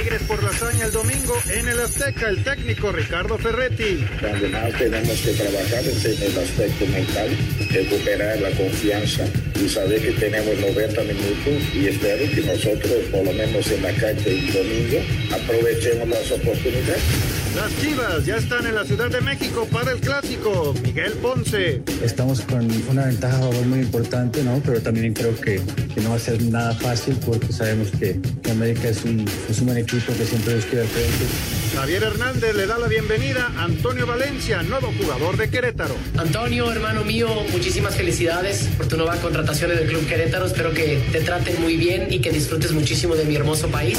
Tigres por la hazaña el domingo en el Azteca, el técnico Ricardo Ferretti. Además tenemos que trabajar en el aspecto mental, recuperar la confianza y saber que tenemos 90 minutos y espero que nosotros, por lo menos en la cancha el domingo, aprovechemos las oportunidades. Las Chivas ya están en la Ciudad de México para el clásico. Miguel Ponce. Estamos con una ventaja muy importante, ¿no? Pero también creo que, que no va a ser nada fácil porque sabemos que, América es un, es un buen equipo que siempre nos quiere al frente. Javier Hernández le da la bienvenida a Antonio Valencia, nuevo jugador de Querétaro. Antonio, hermano mío, muchísimas felicidades por tu nueva contratación en el Club Querétaro. Espero que te traten muy bien y que disfrutes muchísimo de mi hermoso país.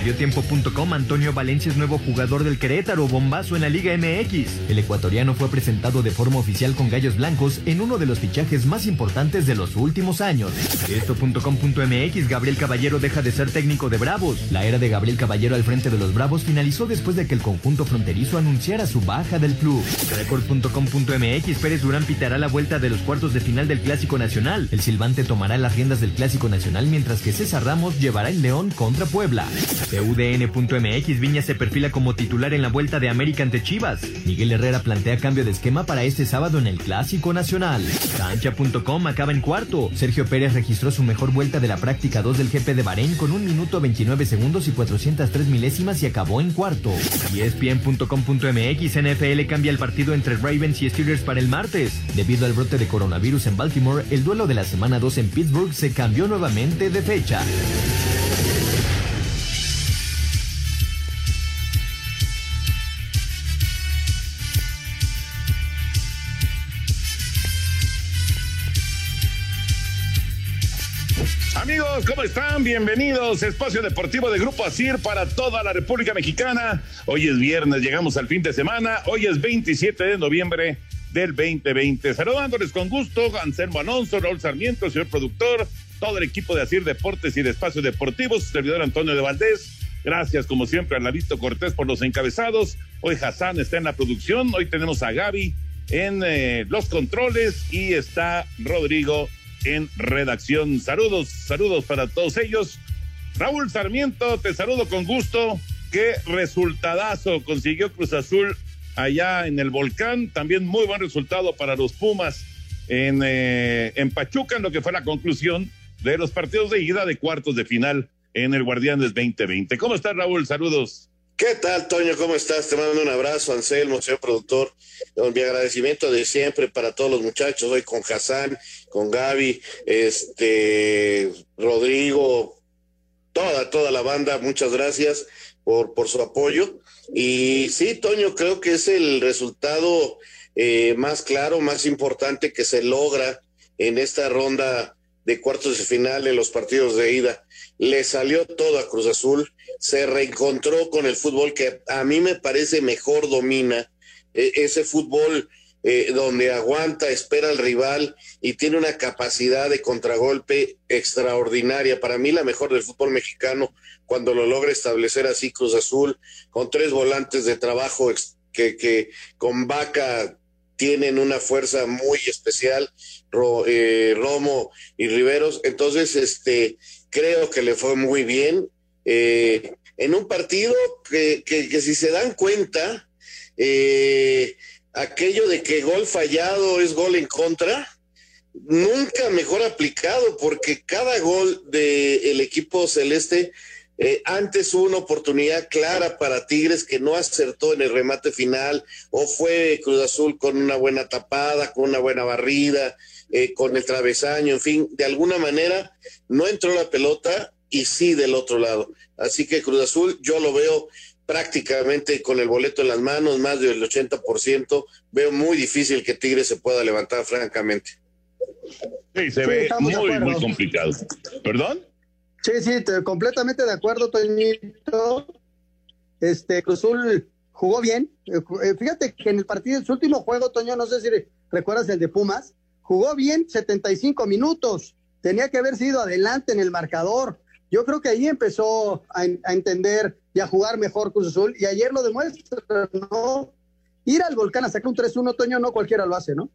Mediotiempo.com Antonio Valencia es nuevo jugador del Querétaro, bombazo en la Liga MX. El ecuatoriano fue presentado de forma oficial con Gallos Blancos en uno de los fichajes más importantes de los últimos años. Esto.com.mx Gabriel Caballero deja de ser técnico de Bravos. La era de Gabriel Caballero al frente de los Bravos finalizó después de que el conjunto fronterizo anunciara su baja del club. Record.com.mx Pérez Durán pitará la vuelta de los cuartos de final del Clásico Nacional. El silbante tomará las riendas del Clásico Nacional mientras que César Ramos llevará el León contra Puebla. UDN.mx Viña se perfila como titular en la vuelta de América ante Chivas. Miguel Herrera plantea cambio de esquema para este sábado en el Clásico Nacional. Cancha.com acaba en cuarto. Sergio Pérez registró su mejor vuelta de la práctica 2 del GP de Bahrein con un minuto 29 segundos y 403 milésimas y acabó en cuarto. ESPN.com.mx NFL cambia el partido entre Ravens y Steelers para el martes. Debido al brote de coronavirus en Baltimore, el duelo de la semana 2 en Pittsburgh se cambió nuevamente de fecha. ¿Cómo están? Bienvenidos. Espacio Deportivo de Grupo ASIR para toda la República Mexicana. Hoy es viernes, llegamos al fin de semana. Hoy es 27 de noviembre del 2020. Saludándoles con gusto, Anselmo Alonso, Raúl Sarmiento, señor productor, todo el equipo de ASIR Deportes y de Espacio Deportivo, su servidor Antonio de Valdés. Gracias, como siempre, a Lavito Cortés por los encabezados. Hoy Hassan está en la producción. Hoy tenemos a Gaby en eh, los controles y está Rodrigo en redacción. Saludos, saludos para todos ellos. Raúl Sarmiento, te saludo con gusto. Qué resultadazo consiguió Cruz Azul allá en el volcán. También muy buen resultado para los Pumas en, eh, en Pachuca, en lo que fue la conclusión de los partidos de ida de cuartos de final en el Guardianes 2020. ¿Cómo estás, Raúl? Saludos. ¿Qué tal, Toño? ¿Cómo estás? Te mando un abrazo, Anselmo, señor productor. Mi agradecimiento de siempre para todos los muchachos, hoy con Hassan, con Gaby, este, Rodrigo, toda, toda la banda, muchas gracias por, por su apoyo. Y sí, Toño, creo que es el resultado eh, más claro, más importante que se logra en esta ronda de cuartos de final en los partidos de ida. Le salió todo a Cruz Azul, se reencontró con el fútbol que a mí me parece mejor domina, e, ese fútbol eh, donde aguanta, espera al rival y tiene una capacidad de contragolpe extraordinaria. Para mí la mejor del fútbol mexicano cuando lo logra establecer así Cruz Azul, con tres volantes de trabajo que, que con Vaca tienen una fuerza muy especial, eh, Romo y Riveros. Entonces, este, creo que le fue muy bien. Eh, en un partido que, que, si se dan cuenta, eh, aquello de que gol fallado es gol en contra, nunca mejor aplicado, porque cada gol del equipo celeste eh, antes hubo una oportunidad clara para Tigres que no acertó en el remate final, o fue Cruz Azul con una buena tapada, con una buena barrida, eh, con el travesaño, en fin, de alguna manera no entró la pelota y sí del otro lado. Así que Cruz Azul yo lo veo prácticamente con el boleto en las manos, más del 80%. Veo muy difícil que Tigres se pueda levantar, francamente. Sí, se ve muy, muy complicado. ¿Perdón? Sí, sí, completamente de acuerdo, Toñito. Este, Cruzul jugó bien. Eh, eh, fíjate que en el partido, en su último juego, Toño, no sé si recuerdas el de Pumas, jugó bien 75 minutos. Tenía que haber sido adelante en el marcador. Yo creo que ahí empezó a, entender y a jugar mejor Cruz Azul y ayer lo demuestra, ¿no? Ir al volcán a sacar un 3-1, Toño, no cualquiera lo hace, ¿no?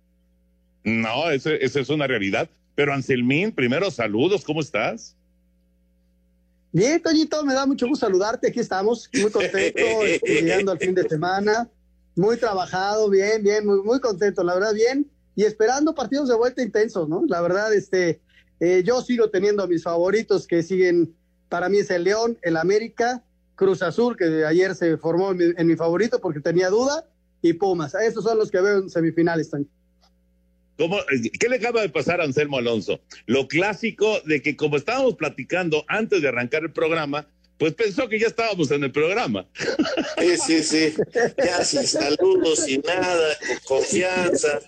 No, esa es una realidad. Pero Anselmín, primero saludos, ¿cómo estás? Bien, Toñito, me da mucho gusto saludarte. Aquí estamos, muy contentos, este, llegando al fin de semana. Muy trabajado, bien, bien, muy, muy contento, la verdad, bien. Y esperando partidos de vuelta intensos, ¿no? La verdad, este, eh, yo sigo teniendo a mis favoritos que siguen, para mí es el León, el América, Cruz Azul, que ayer se formó en mi, en mi favorito porque tenía duda, y Pumas. Esos son los que veo en semifinales, ¿Qué le acaba de pasar a Anselmo Alonso? Lo clásico de que como estábamos platicando antes de arrancar el programa, pues pensó que ya estábamos en el programa. Sí, sí, sí. Ya sin saludos, sin nada, con confianza,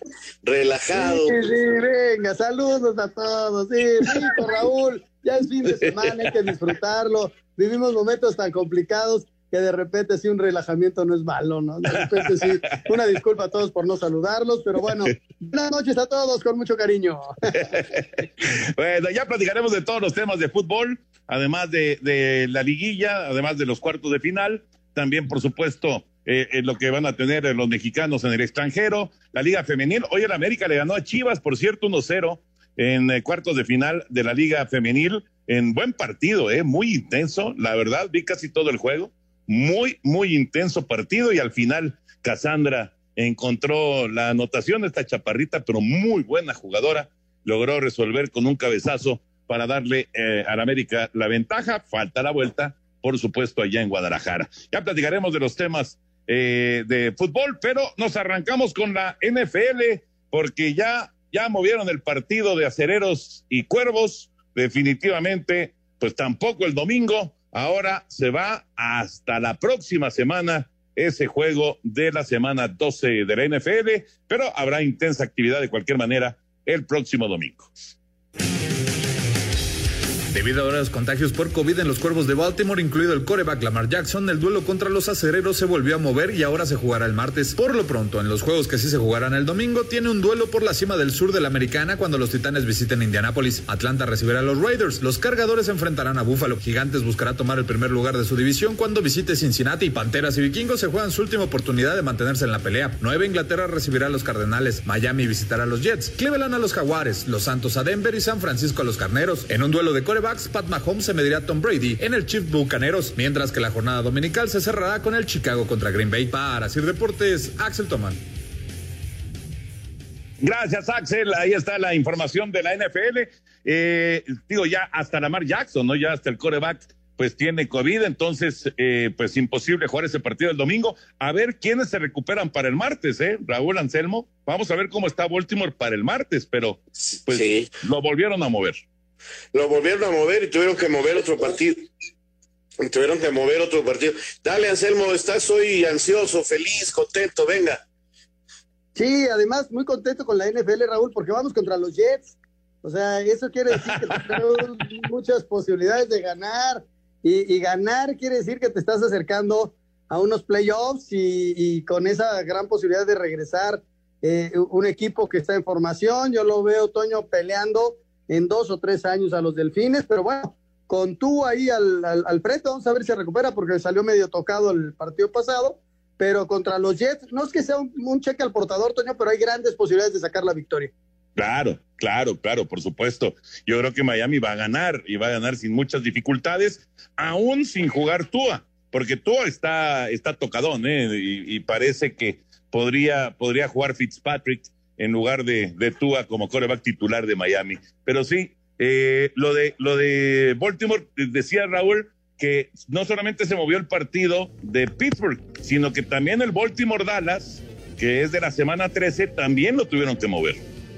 relajado. Sí, sí, venga, saludos a todos. Sí, rico, Raúl. Ya es fin de semana, hay que disfrutarlo. Vivimos momentos tan complicados que de repente sí un relajamiento no es malo, ¿no? De repente sí, una disculpa a todos por no saludarlos, pero bueno, buenas noches a todos con mucho cariño. bueno, ya platicaremos de todos los temas de fútbol, además de, la liguilla, además de los cuartos de final, también por supuesto eh, lo que van a tener los mexicanos en el extranjero, la Liga Femenil. Hoy el América le ganó a Chivas, por cierto, 1-0 en eh, cuartos de final de la Liga Femenil. En buen partido, eh, muy intenso. La verdad, vi casi todo el juego muy, muy intenso partido y al final Cassandra encontró la anotación esta chaparrita, pero muy buena jugadora, logró resolver con un cabezazo para darle eh, a la América la ventaja. Falta la vuelta, por supuesto, allá en Guadalajara. Ya platicaremos de los temas eh, de fútbol, pero nos arrancamos con la NFL porque ya, ya movieron el partido de acereros y cuervos. Definitivamente, pues tampoco el domingo Ahora se va hasta la próxima semana ese juego de la semana 12 de la NFL, pero habrá intensa actividad de cualquier manera el próximo domingo. Debido a los contagios por COVID en los cuervos de Baltimore, incluido el coreback Lamar Jackson, el duelo contra los acereros se volvió a mover y ahora se jugará el martes. Por lo pronto, en los juegos que sí se jugarán el domingo, tiene un duelo por la cima del sur de la americana cuando los titanes visiten Indianápolis. Atlanta recibirá a los Raiders. Los cargadores enfrentarán a Buffalo. Gigantes buscará tomar el primer lugar de su división cuando visite Cincinnati. Panteras y vikingos se juegan su última oportunidad de mantenerse en la pelea. Nueva Inglaterra recibirá a los Cardenales. Miami visitará a los Jets. Cleveland a los Jaguares. Los Santos a Denver y San Francisco a los Carneros. En un duelo de coreback Pat Mahomes se medirá a Tom Brady en el Chief Bucaneros, mientras que la jornada dominical se cerrará con el Chicago contra Green Bay. Para Sir Deportes, Axel Toman. Gracias, Axel. Ahí está la información de la NFL. Eh, digo, ya hasta Lamar Jackson, ¿no? Ya hasta el coreback, pues tiene COVID, entonces, eh, pues imposible jugar ese partido el domingo. A ver quiénes se recuperan para el martes, ¿eh? Raúl Anselmo. Vamos a ver cómo está Baltimore para el martes, pero pues lo volvieron a mover. Lo volvieron a mover y tuvieron que mover otro partido. Y tuvieron que mover otro partido. Dale, Anselmo, estás hoy ansioso, feliz, contento, venga. Sí, además muy contento con la NFL, Raúl, porque vamos contra los Jets. O sea, eso quiere decir que tenemos muchas posibilidades de ganar. Y, ganar quiere decir que te estás acercando a unos playoffs y, con esa gran posibilidad de regresar eh, un equipo que está en formación. Yo lo veo, Toño, peleando en dos o tres años a los delfines, pero bueno, con tú ahí al, al, frente, vamos a ver si recupera porque salió medio tocado el partido pasado, pero contra los Jets, no es que sea un, cheque al portador, Toño, pero hay grandes posibilidades de sacar la victoria. Claro, claro, claro, por supuesto. Yo creo que Miami va a ganar y va a ganar sin muchas dificultades, aún sin jugar Tua, porque Tua está, está tocadón, ¿eh? Y, y parece que podría, podría jugar Fitzpatrick en lugar de, de Tua como coreback titular de Miami. Pero sí, eh, lo, de, lo de Baltimore, decía Raúl, que no solamente se movió el partido de Pittsburgh, sino que también el Baltimore Dallas, que es de la semana 13, también lo tuvieron que mover.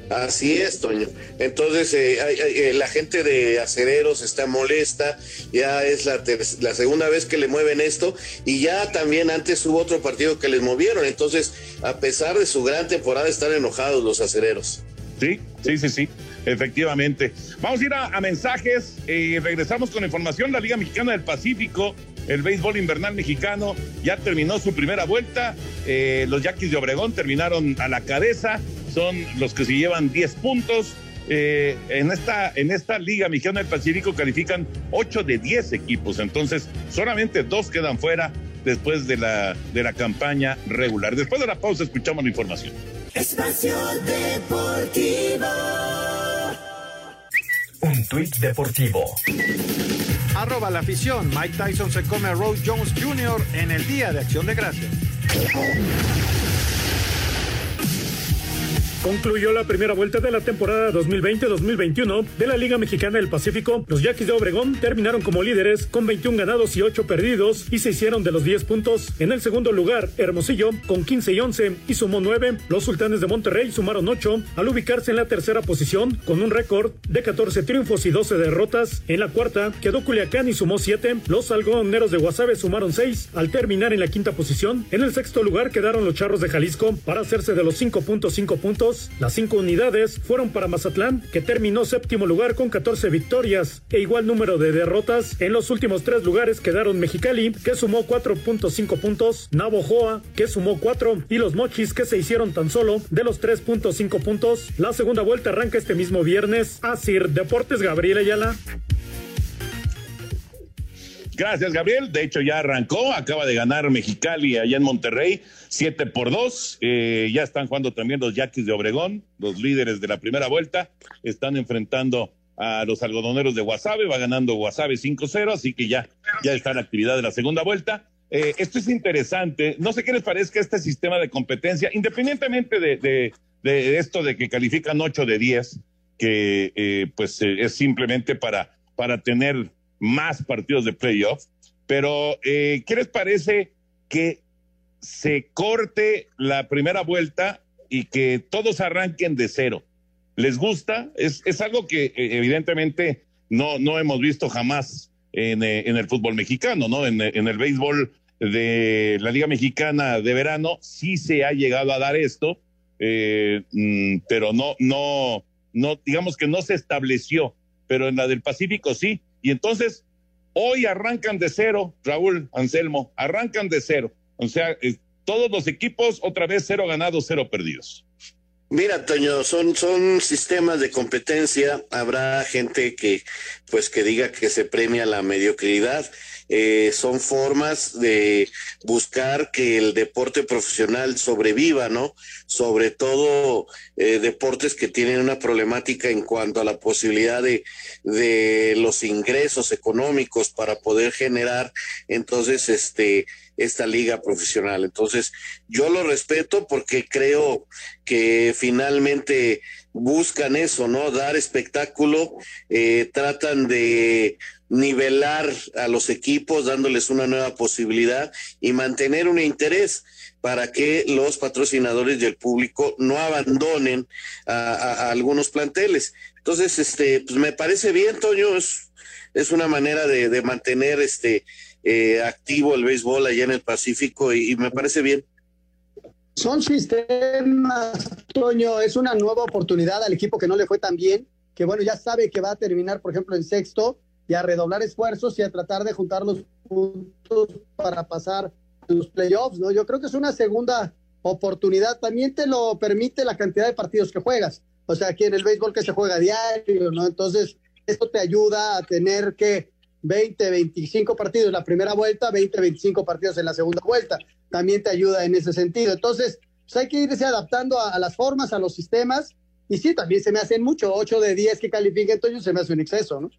Así es, Toño. Entonces, eh, eh, la gente de acereros está molesta, ya es la, segunda vez que le mueven esto, y ya también antes hubo otro partido que les movieron. Entonces, a pesar de su gran temporada, están enojados los acereros. Sí, sí, sí, sí. Efectivamente. Vamos a ir a, mensajes y regresamos con información. La Liga Mexicana del Pacífico, el béisbol invernal mexicano, ya terminó su primera vuelta. Eh, los Yaquis de Obregón terminaron a la cabeza son los que se llevan 10 puntos. Eh, en, esta, en esta Liga Mexicana del Pacífico califican 8 de 10 equipos, entonces solamente dos quedan fuera después de la, de la campaña regular. Después de la pausa escuchamos la información. Espacio Deportivo. Un tuit deportivo. Arroba la afición. Mike Tyson se come a Rose Jones Jr. en el Día de Acción de Gracias. Concluyó la primera vuelta de la temporada 2020-2021 de la Liga Mexicana del Pacífico. Los Yaquis de Obregón terminaron como líderes con 21 ganados y 8 perdidos y se hicieron de los 10 puntos. En el segundo lugar, Hermosillo con 15 y 11 y sumó 9. Los Sultanes de Monterrey sumaron 8 al ubicarse en la tercera posición con un récord de 14 triunfos y 12 derrotas. En la cuarta quedó Culiacán y sumó 7. Los algodoneros de Guasave sumaron 6 al terminar en la quinta posición. En el sexto lugar quedaron los Charros de Jalisco para hacerse de los 5.5 puntos las cinco unidades fueron para Mazatlán, que terminó séptimo lugar con 14 victorias e igual número de derrotas. En los últimos tres lugares quedaron Mexicali, que sumó 4.5 puntos, Navojoa, que sumó 4, y los Mochis, que se hicieron tan solo de los 3.5 puntos. La segunda vuelta arranca este mismo viernes. Asir Deportes Gabriel Ayala. Gracias, Gabriel. De hecho, ya arrancó, acaba de ganar Mexicali allá en Monterrey, 7 por 2. Eh, ya están jugando también los Yaquis de Obregón, los líderes de la primera vuelta. Están enfrentando a los algodoneros de Guasave, va ganando Guasave 5-0, así que ya, ya está la actividad de la segunda vuelta. Eh, esto es interesante. No sé qué les parezca este sistema de competencia, independientemente de, de, esto de que califican 8 de 10, que eh, pues es simplemente para, para tener más partidos de playoff. Pero, eh, ¿qué les parece que se corte la primera vuelta y que todos arranquen de cero? ¿Les gusta? Es, es algo que eh, evidentemente no, no hemos visto jamás en, eh, en el fútbol mexicano, ¿no? En, en, el béisbol de la Liga Mexicana de verano sí se ha llegado a dar esto, mm, pero no, no, no, digamos que no se estableció, pero en la del Pacífico sí. Y entonces, hoy arrancan de cero, Raúl Anselmo, arrancan de cero. O sea, eh, todos los equipos otra vez cero ganados, cero perdidos. Mira, Toño, son, son sistemas de competencia. Habrá gente que, pues, que diga que se premia la mediocridad. Eh, son formas de buscar que el deporte profesional sobreviva, ¿no? Sobre todo eh, deportes que tienen una problemática en cuanto a la posibilidad de, de los ingresos económicos para poder generar, entonces, este, esta liga profesional. Entonces, yo lo respeto porque creo que finalmente buscan eso, ¿no? Dar espectáculo, eh, tratan de nivelar a los equipos, dándoles una nueva posibilidad y mantener un interés para que los patrocinadores y el público no abandonen a, algunos planteles. Entonces, este, pues me parece bien, Toño, es, es una manera de, de mantener este eh, activo el béisbol allá en el Pacífico y, me parece bien. Son sistemas, Toño, es una nueva oportunidad al equipo que no le fue tan bien, que bueno, ya sabe que va a terminar, por ejemplo, en sexto y a redoblar esfuerzos y a tratar de juntar los puntos para pasar los playoffs, ¿no? Yo creo que es una segunda oportunidad. También te lo permite la cantidad de partidos que juegas. O sea, aquí en el béisbol que se juega diario, ¿no? Entonces, esto te ayuda a tener que 20, 25 partidos en la primera vuelta, 20, 25 partidos en la segunda vuelta. También te ayuda en ese sentido. Entonces, pues hay que irse adaptando a, las formas, a los sistemas. Y sí, también se me hacen mucho, 8 de 10 que califiquen, entonces se me hace un exceso, ¿no?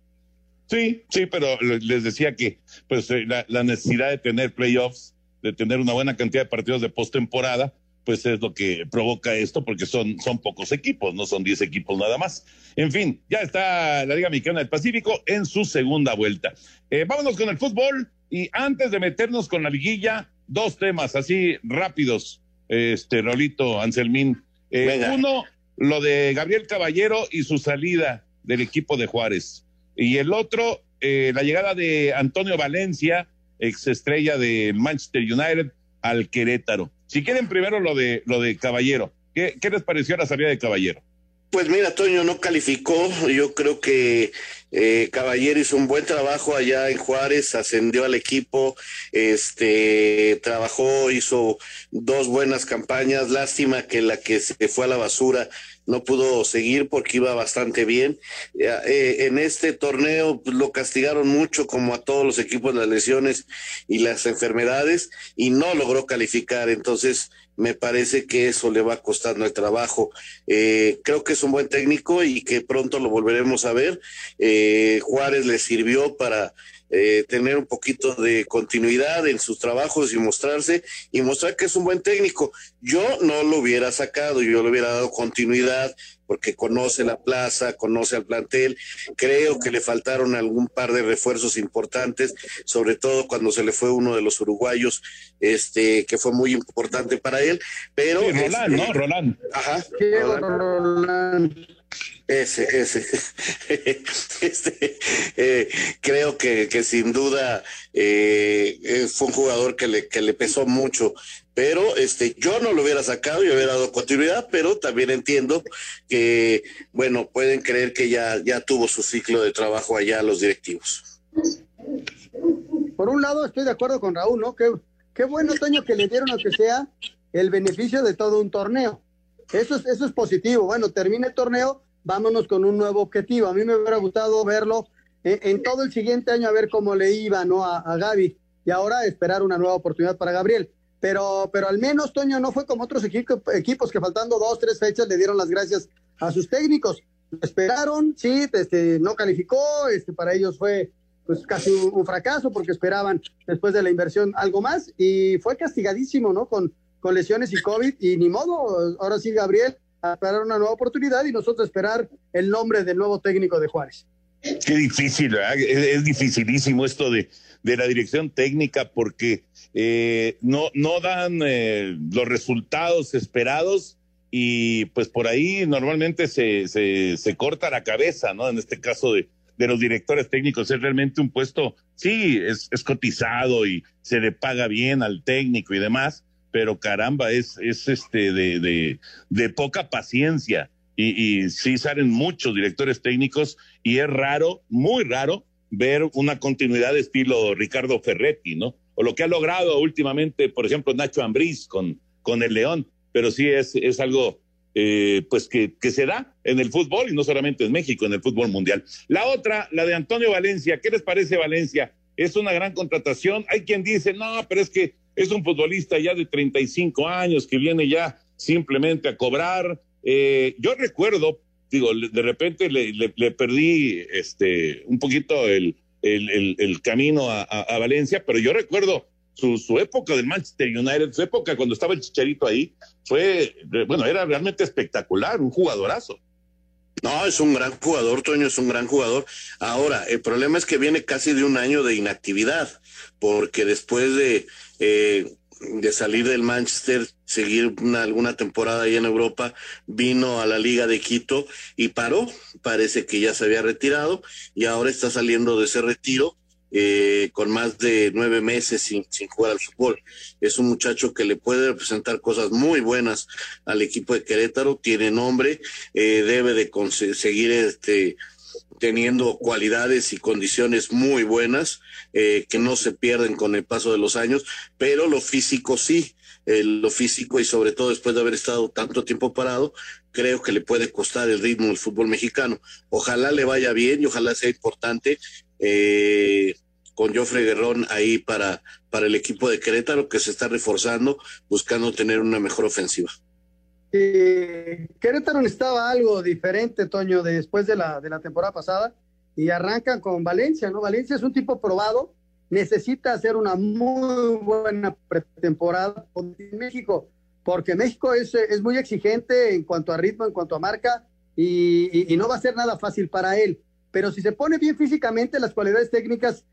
Sí, sí, pero les decía que pues eh, la, la necesidad de tener playoffs, de tener una buena cantidad de partidos de postemporada, pues es lo que provoca esto, porque son, son pocos equipos, no son 10 equipos nada más. En fin, ya está la Liga Mexicana del Pacífico en su segunda vuelta. Eh, vámonos con el fútbol y antes de meternos con la liguilla, dos temas así rápidos, este, Rolito, Anselmín. Eh, uno, lo de Gabriel Caballero y su salida del equipo de Juárez. Y el otro, eh, la llegada de Antonio Valencia, ex estrella de Manchester United, al Querétaro. Si quieren primero lo de lo de Caballero, ¿qué, qué les pareció la salida de Caballero? Pues mira, Toño no calificó. Yo creo que eh, Caballero hizo un buen trabajo allá en Juárez, ascendió al equipo, este, trabajó, hizo dos buenas campañas. Lástima que la que se fue a la basura no pudo seguir porque iba bastante bien. Eh, en este torneo pues, lo castigaron mucho, como a todos los equipos, las lesiones y las enfermedades, y no logró calificar. Entonces, me parece que eso le va costando el trabajo. Eh, creo que es un buen técnico y que pronto lo volveremos a ver. Eh, Juárez le sirvió para eh, tener un poquito de continuidad en sus trabajos y mostrarse y mostrar que es un buen técnico. Yo no lo hubiera sacado, yo le hubiera dado continuidad porque conoce la plaza, conoce al plantel. Creo que le faltaron algún par de refuerzos importantes, sobre todo cuando se le fue uno de los uruguayos, este, que fue muy importante para él. Pero Roland, este, ¿no? Roland. Ajá. Roland. Ese, ese. este, eh, creo que, que, sin duda eh, fue un jugador que le, que le pesó mucho, pero este, yo no lo hubiera sacado, yo hubiera dado continuidad, pero también entiendo que, bueno, pueden creer que ya, ya tuvo su ciclo de trabajo allá los directivos. Por un lado, estoy de acuerdo con Raúl, ¿no? Qué, qué bueno, Toño, que le dieron, aunque sea, el beneficio de todo un torneo. Eso es, eso es positivo. Bueno, termina el torneo, vámonos con un nuevo objetivo. A mí me hubiera gustado verlo en, en todo el siguiente año a ver cómo le iba ¿no? a, a, Gaby y ahora esperar una nueva oportunidad para Gabriel. Pero, pero al menos Toño no fue como otros equipo, equipos que faltando dos, tres fechas le dieron las gracias a sus técnicos. Esperaron, sí, este, no calificó, este, para ellos fue pues casi un, un, fracaso porque esperaban después de la inversión algo más y fue castigadísimo, ¿no? Con, con lesiones y COVID y ni modo, ahora sí Gabriel a esperar una nueva oportunidad y nosotros esperar el nombre del nuevo técnico de Juárez. Qué difícil, es dificilísimo esto de, de, la dirección técnica porque eh, no, no dan eh, los resultados esperados y pues por ahí normalmente se, se, se, corta la cabeza, ¿no? En este caso de, de los directores técnicos es realmente un puesto, sí, es, es cotizado y se le paga bien al técnico y demás, pero caramba, es, es este de, de, de poca paciencia. Y, y, sí salen muchos directores técnicos y es raro, muy raro, ver una continuidad de estilo Ricardo Ferretti, ¿no? O lo que ha logrado últimamente, por ejemplo, Nacho Ambriz con, con el León, pero sí es, es algo eh, pues que, que se da en el fútbol y no solamente en México, en el fútbol mundial. La otra, la de Antonio Valencia, ¿qué les parece Valencia? Es una gran contratación. Hay quien dice, no, pero es que es un futbolista ya de 35 años que viene ya simplemente a cobrar. Eh, yo recuerdo, digo, de repente le, perdí este, un poquito el, el, el, camino a, a, a, Valencia, pero yo recuerdo su, su, época del Manchester United, su época cuando estaba el Chicharito ahí, fue, bueno, era realmente espectacular, un jugadorazo. No, es un gran jugador, Toño, es un gran jugador. Ahora, el problema es que viene casi de un año de inactividad, porque después de, eh, de salir del Manchester, seguir una, alguna temporada ahí en Europa, vino a la Liga de Quito y paró. Parece que ya se había retirado y ahora está saliendo de ese retiro eh, con más de nueve meses sin, jugar al fútbol. Es un muchacho que le puede representar cosas muy buenas al equipo de Querétaro, tiene nombre, eh, debe de conseguir este teniendo cualidades y condiciones muy buenas eh, que no se pierden con el paso de los años, pero lo físico sí, lo físico y sobre todo después de haber estado tanto tiempo parado, creo que le puede costar el ritmo del fútbol mexicano. Ojalá le vaya bien y ojalá sea importante eh, con Jofre Guerrón ahí para, para el equipo de Querétaro que se está reforzando, buscando tener una mejor ofensiva. Querétaro necesitaba algo diferente, Toño, de después de la, de la temporada pasada y arrancan con Valencia, ¿no? Valencia es un tipo probado, necesita hacer una muy buena pretemporada en México, porque México es, es muy exigente en cuanto a ritmo, en cuanto a marca, y no va a ser nada fácil para él pero si se pone bien físicamente, las cualidades técnicas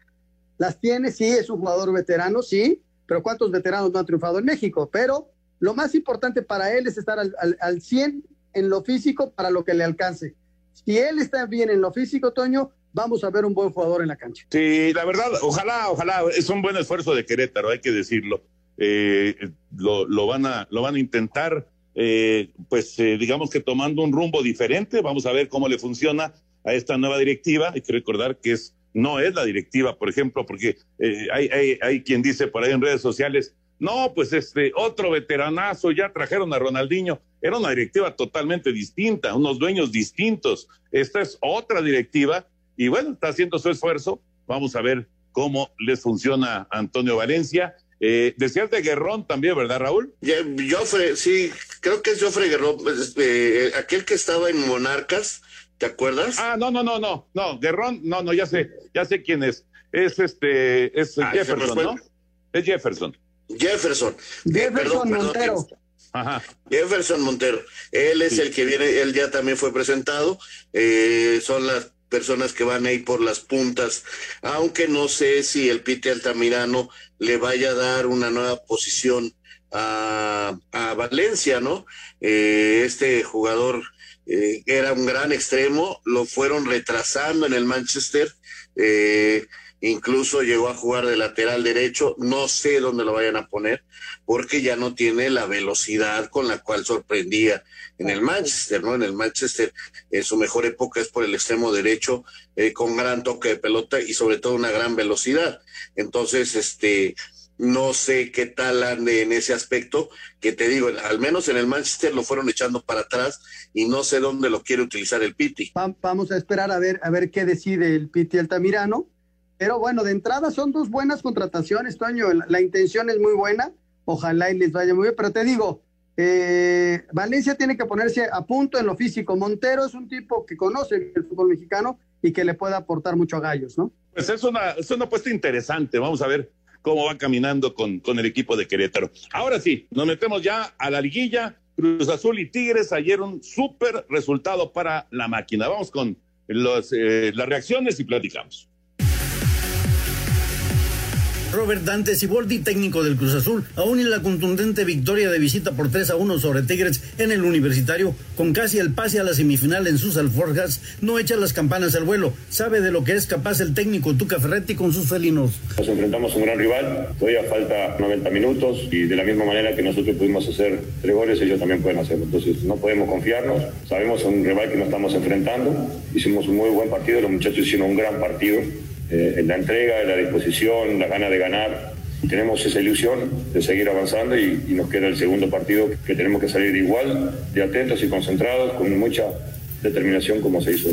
las tiene, sí, es un jugador veterano, sí, pero ¿cuántos veteranos no han triunfado en México? Pero lo más importante para él es estar al, al, al 100 en lo físico para lo que le alcance. Si él está bien en lo físico, Toño, vamos a ver un buen jugador en la cancha. Sí, la verdad, ojalá, ojalá, es un buen esfuerzo de Querétaro, hay que decirlo. Eh, lo, van a, lo van a intentar, eh, pues eh, digamos que tomando un rumbo diferente, vamos a ver cómo le funciona a esta nueva directiva. Hay que recordar que es, no es la directiva, por ejemplo, porque hay, hay, hay quien dice por ahí en redes sociales, no, pues este otro veteranazo, ya trajeron a Ronaldinho. Era una directiva totalmente distinta, unos dueños distintos. Esta es otra directiva y bueno, está haciendo su esfuerzo. Vamos a ver cómo les funciona Antonio Valencia. Eh, decías de Guerrón también, ¿verdad, Raúl? Joffre, sí, creo que es Joffre Guerrón, pues, eh, aquel que estaba en Monarcas, ¿te acuerdas? Ah, no, no, no, no, no, Guerrón, no, no, ya sé, ya sé quién es. Es este, es ah, Jefferson, ¿no? Es Jefferson. Jefferson. Jefferson Montero. Ajá. Jefferson Montero. Él es el que viene, él ya también fue presentado. Eh, son las personas que van ahí por las puntas, aunque no sé si el Pite Altamirano le vaya a dar una nueva posición a, a Valencia, ¿no? Eh, este jugador eh, era un gran extremo, lo fueron retrasando en el Manchester. Eh, incluso llegó a jugar de lateral derecho, no sé dónde lo vayan a poner, porque ya no tiene la velocidad con la cual sorprendía en el Manchester, ¿no? En el Manchester, en su mejor época es por el extremo derecho, eh, con gran toque de pelota y sobre todo una gran velocidad. Entonces, este, no sé qué tal ande en ese aspecto, que te digo, al menos en el Manchester lo fueron echando para atrás y no sé dónde lo quiere utilizar el Piti. Vamos a esperar a ver, a ver qué decide el Piti Altamirano pero bueno, de entrada son dos buenas contrataciones, Toño. La, intención es muy buena. Ojalá y les vaya muy bien. Pero te digo, eh, Valencia tiene que ponerse a punto en lo físico. Montero es un tipo que conoce el fútbol mexicano y que le puede aportar mucho a Gallos, ¿no? Pues es una, es una apuesta interesante. Vamos a ver cómo va caminando con, con el equipo de Querétaro. Ahora sí, nos metemos ya a la liguilla. Cruz Azul y Tigres ayer un súper resultado para la máquina. Vamos con eh, las reacciones y platicamos. Robert Dante Siboldi, técnico del Cruz Azul, aún en la contundente victoria de visita por 3 a 1 sobre Tigres en el Universitario, con casi el pase a la semifinal en sus alforjas, no echa las campanas al vuelo. Sabe de lo que es capaz el técnico Tuca Ferretti con sus felinos. Nos enfrentamos a un gran rival, todavía falta 90 minutos y de la misma manera que nosotros pudimos hacer tres goles, ellos también pueden hacerlo. Entonces no podemos confiarnos, sabemos un rival que nos estamos enfrentando, hicimos un muy buen partido, los muchachos hicieron un gran partido eh, en la entrega, en la disposición, la gana de ganar. Tenemos esa ilusión de seguir avanzando y, y nos queda el segundo partido que tenemos que salir igual, de atentos y concentrados, con mucha determinación como se hizo.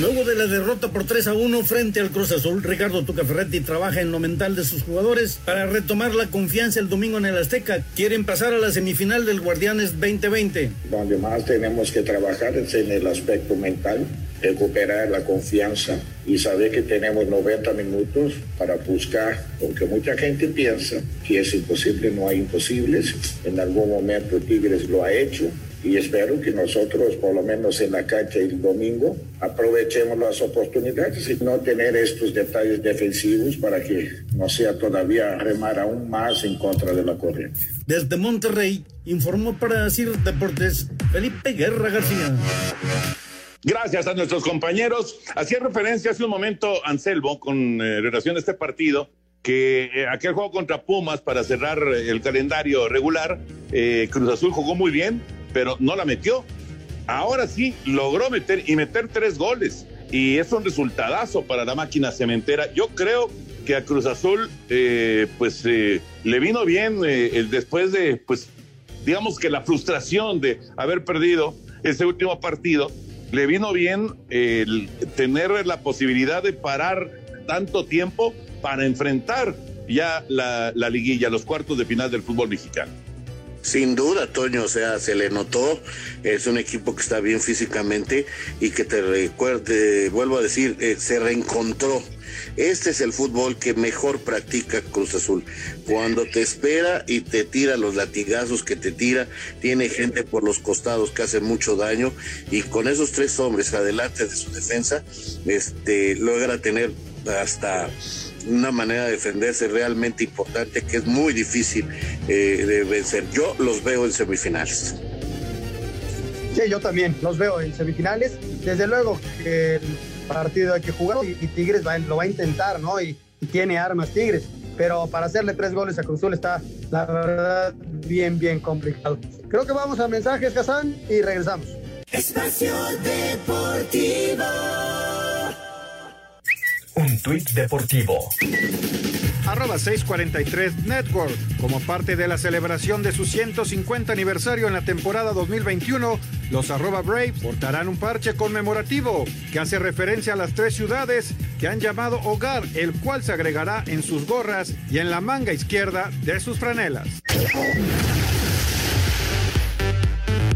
Luego de la derrota por 3 a 1 frente al Cruz Azul, Ricardo Tuca Ferretti trabaja en lo mental de sus jugadores para retomar la confianza el domingo en el Azteca. Quieren pasar a la semifinal del Guardianes 2020. Donde más tenemos que trabajar es en el aspecto mental, recuperar la confianza y saber que tenemos 90 minutos para buscar, porque mucha gente piensa que es imposible, no hay imposibles. En algún momento Tigres lo ha hecho, y espero que nosotros, por lo menos en la cancha el domingo, aprovechemos las oportunidades y no tener estos detalles defensivos para que no sea todavía remar aún más en contra de la corriente. Desde Monterrey, informó para CIR Deportes Felipe Guerra García. Gracias a nuestros compañeros. Hacía referencia hace un momento Anselmo con eh, relación a este partido que eh, aquel juego contra Pumas para cerrar el calendario regular, eh, Cruz Azul jugó muy bien, pero no la metió. Ahora sí logró meter y meter tres goles. Y es un resultadazo para la máquina cementera. Yo creo que a Cruz Azul, eh, pues eh, le vino bien eh, después de, pues, digamos que la frustración de haber perdido ese último partido, le vino bien el tener la posibilidad de parar tanto tiempo para enfrentar ya la, la liguilla, los cuartos de final del fútbol mexicano. Sin duda, Toño, o sea, se le notó, es un equipo que está bien físicamente y que te recuerde, vuelvo a decir, eh, se reencontró. Este es el fútbol que mejor practica Cruz Azul. Cuando te espera y te tira los latigazos que te tira, tiene gente por los costados que hace mucho daño y con esos tres hombres adelante de su defensa, este, logra tener hasta una manera de defenderse realmente importante que es muy difícil eh, de vencer. Yo los veo en semifinales. Sí, yo también los veo en semifinales. Desde luego que el partido hay que jugar y, Tigres lo va a intentar, ¿no? Y, tiene armas Tigres. Pero para hacerle tres goles a Cruzul está, la verdad, bien, bien complicado. Creo que vamos a mensajes, Kazán, y regresamos. Espacio Deportivo. Un tuit deportivo arroba 643 Network. Como parte de la celebración de su 150 aniversario en la temporada 2021, los arroba Brave portarán un parche conmemorativo que hace referencia a las tres ciudades que han llamado hogar, el cual se agregará en sus gorras y en la manga izquierda de sus franelas.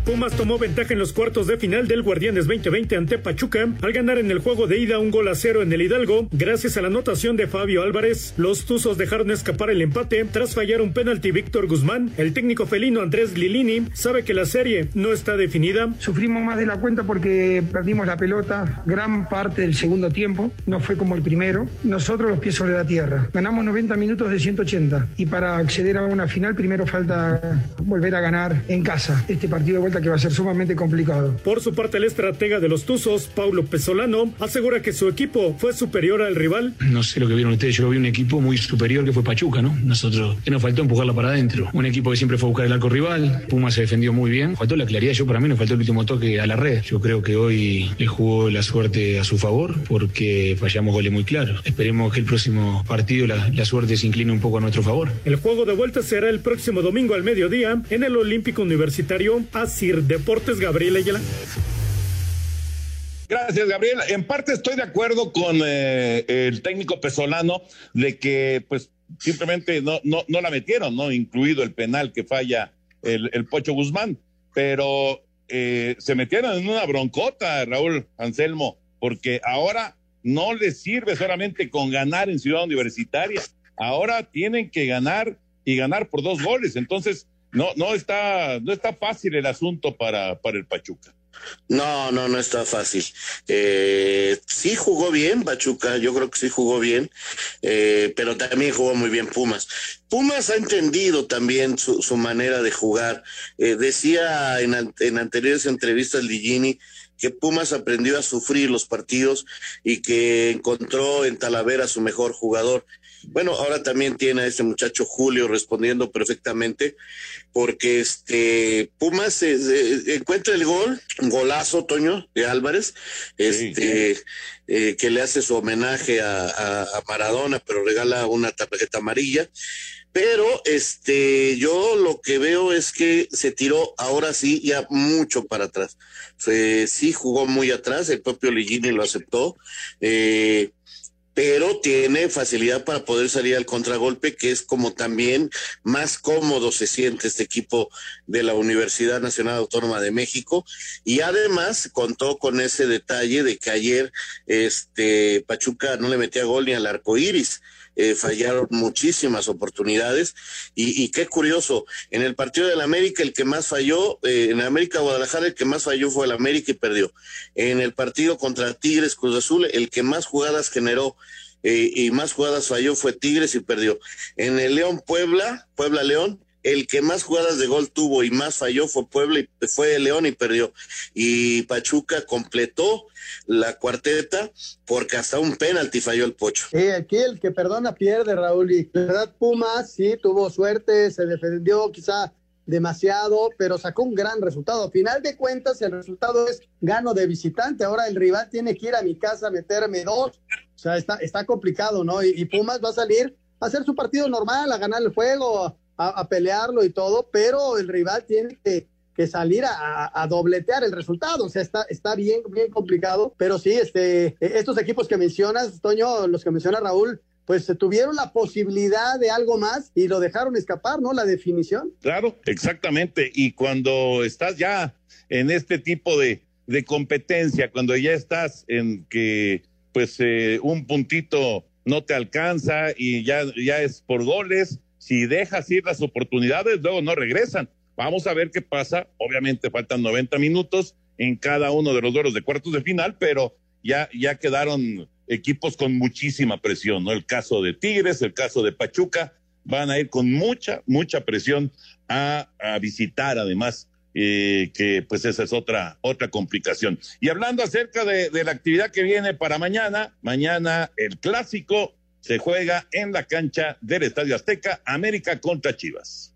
Pumas tomó ventaja en los cuartos de final del Guardianes 2020 ante Pachuca al ganar en el juego de ida un gol a cero en el Hidalgo gracias a la anotación de Fabio Álvarez. Los Tuzos dejaron escapar el empate tras fallar un penalti Víctor Guzmán. El técnico felino Andrés Lilini sabe que la serie no está definida. Sufrimos más de la cuenta porque perdimos la pelota gran parte del segundo tiempo. No fue como el primero. Nosotros los pies sobre la tierra. Ganamos 90 minutos de 180 y para acceder a una final primero falta volver a ganar en casa. Este partido de vuelta que va a ser sumamente complicado. Por su parte, el estratega de los Tuzos, Paulo Pesolano, asegura que su equipo fue superior al rival. No sé lo que vieron ustedes, yo vi un equipo muy superior que fue Pachuca, ¿no? Nosotros, que nos faltó empujarla para adentro. Un equipo que siempre fue a buscar el arco rival, Puma se defendió muy bien. Faltó la claridad, yo para mí nos faltó el último toque a la red. Yo creo que hoy le jugó la suerte a su favor porque fallamos goles muy claros. Esperemos que el próximo partido la, la suerte se incline un poco a nuestro favor. El juego de vuelta será el próximo domingo al mediodía en el Olímpico Universitario. Deportes, Gabriel Ayala. Gracias, Gabriel. En parte estoy de acuerdo con eh, el técnico pesolano de que, pues, simplemente no, no, no la metieron, ¿no? Incluido el penal que falla el, el Pocho Guzmán. Pero eh, se metieron en una broncota, Raúl Anselmo, porque ahora no les sirve solamente con ganar en Ciudad Universitaria. Ahora tienen que ganar y ganar por dos goles. Entonces, no, no está, no está fácil el asunto para, para el Pachuca. No, no, no está fácil. Eh, sí jugó bien Pachuca, yo creo que sí jugó bien, eh, pero también jugó muy bien Pumas. Pumas ha entendido también su, su manera de jugar. Eh, decía en, en anteriores entrevistas Ligini que Pumas aprendió a sufrir los partidos y que encontró en Talavera su mejor jugador. Bueno, ahora también tiene a este muchacho Julio respondiendo perfectamente, porque este Pumas encuentra el gol, un golazo, Toño, de Álvarez, este, eh, que le hace su homenaje a, Maradona, pero regala una tarjeta amarilla. Pero este, yo lo que veo es que se tiró ahora sí ya mucho para atrás. sí jugó muy atrás, el propio Ligini lo aceptó. Eh, pero tiene facilidad para poder salir al contragolpe, que es como también más cómodo se siente este equipo de la Universidad Nacional Autónoma de México. Y además contó con ese detalle de que ayer este Pachuca no le metía gol ni al arco iris. Eh, fallaron muchísimas oportunidades y, qué curioso, en el partido del América el que más falló, eh, en América Guadalajara el que más falló fue el América y perdió. En el partido contra Tigres Cruz Azul el que más jugadas generó eh, y más jugadas falló fue Tigres y perdió. En el León Puebla, Puebla León, el que más jugadas de gol tuvo y más falló fue Puebla y fue León y perdió. Y Pachuca completó la cuarteta porque hasta un penalti falló el Pocho. Sí, aquí el que perdona pierde, Raúl. Y la verdad, Pumas sí tuvo suerte, se defendió quizá demasiado, pero sacó un gran resultado. A final de cuentas, el resultado es gano de visitante. Ahora el rival tiene que ir a mi casa a meterme dos. O sea, está, está complicado, ¿no? Y, Pumas va a salir a hacer su partido normal, a ganar el juego, a, pelearlo y todo, pero el rival tiene que, salir a, dobletear el resultado. O sea, está, está bien, bien complicado. Pero sí, este, estos equipos que mencionas, Toño, los que menciona Raúl, pues se tuvieron la posibilidad de algo más y lo dejaron escapar, ¿no? La definición. Claro, exactamente. Y cuando estás ya en este tipo de, de competencia, cuando ya estás en que pues eh, un puntito no te alcanza y ya, ya es por goles, si dejas ir las oportunidades, luego no regresan. Vamos a ver qué pasa. Obviamente faltan 90 minutos en cada uno de los duelos de cuartos de final, pero ya, ya quedaron equipos con muchísima presión, ¿no? El caso de Tigres, el caso de Pachuca, van a ir con mucha, mucha presión a, visitar además eh, que pues esa es otra, otra complicación. Y hablando acerca de, de la actividad que viene para mañana, mañana el clásico se juega en la cancha del Estadio Azteca, América contra Chivas.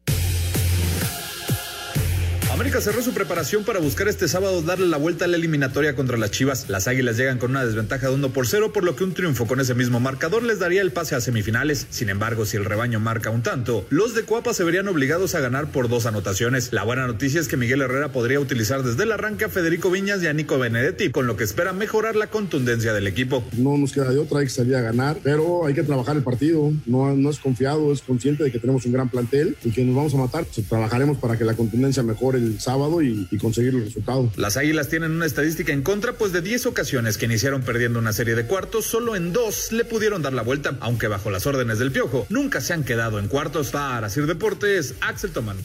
América cerró su preparación para buscar este sábado darle la vuelta a la eliminatoria contra las Chivas. Las Águilas llegan con una desventaja de 1 por 0, por lo que un triunfo con ese mismo marcador les daría el pase a semifinales. Sin embargo, si el rebaño marca un tanto, los de Cuapa se verían obligados a ganar por dos anotaciones. La buena noticia es que Miguel Herrera podría utilizar desde el arranque a Federico Viñas y a Nico Benedetti, con lo que espera mejorar la contundencia del equipo. No nos queda de otra, hay que salir a ganar, pero hay que trabajar el partido. No, es confiado, es consciente de que tenemos un gran plantel y que nos vamos a matar. trabajaremos para que la contundencia mejore el sábado y y, conseguir el resultado. Las Águilas tienen una estadística en contra, pues de 10 ocasiones que iniciaron perdiendo una serie de cuartos, solo en dos le pudieron dar la vuelta, aunque bajo las órdenes del Piojo, nunca se han quedado en cuartos. Para Sir Deportes, Axel Tomán.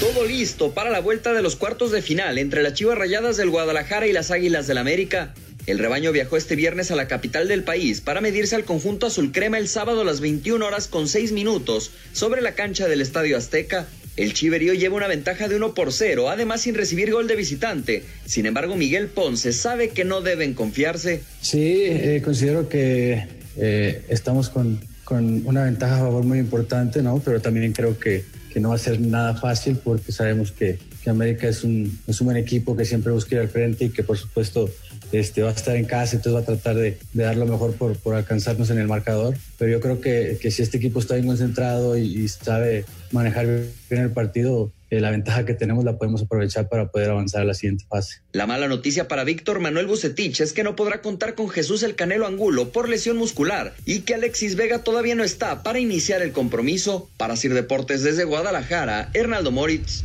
Todo listo para la vuelta de los cuartos de final entre las Chivas Rayadas del Guadalajara y las Águilas del América. El rebaño viajó este viernes a la capital del país para medirse al conjunto azul crema el sábado a las 21 horas con 6 minutos sobre la cancha del Estadio Azteca. El Chiverío lleva una ventaja de 1 por 0, además sin recibir gol de visitante. Sin embargo, Miguel Ponce sabe que no deben confiarse. Sí, eh, considero que eh, estamos con, con, una ventaja a favor muy importante, ¿no? Pero también creo que, que no va a ser nada fácil porque sabemos que, que América es un, es un buen equipo que siempre busca ir al frente y que por supuesto este, va a estar en casa, entonces va a tratar de, dar lo mejor por, alcanzarnos en el marcador. Pero yo creo que, que si este equipo está bien concentrado y, sabe manejar bien el partido, eh, la ventaja que tenemos la podemos aprovechar para poder avanzar a la siguiente fase. La mala noticia para Víctor Manuel Bucetich es que no podrá contar con Jesús el Canelo Angulo por lesión muscular y que Alexis Vega todavía no está para iniciar el compromiso. Para Sir Deportes desde Guadalajara, Hernaldo Moritz.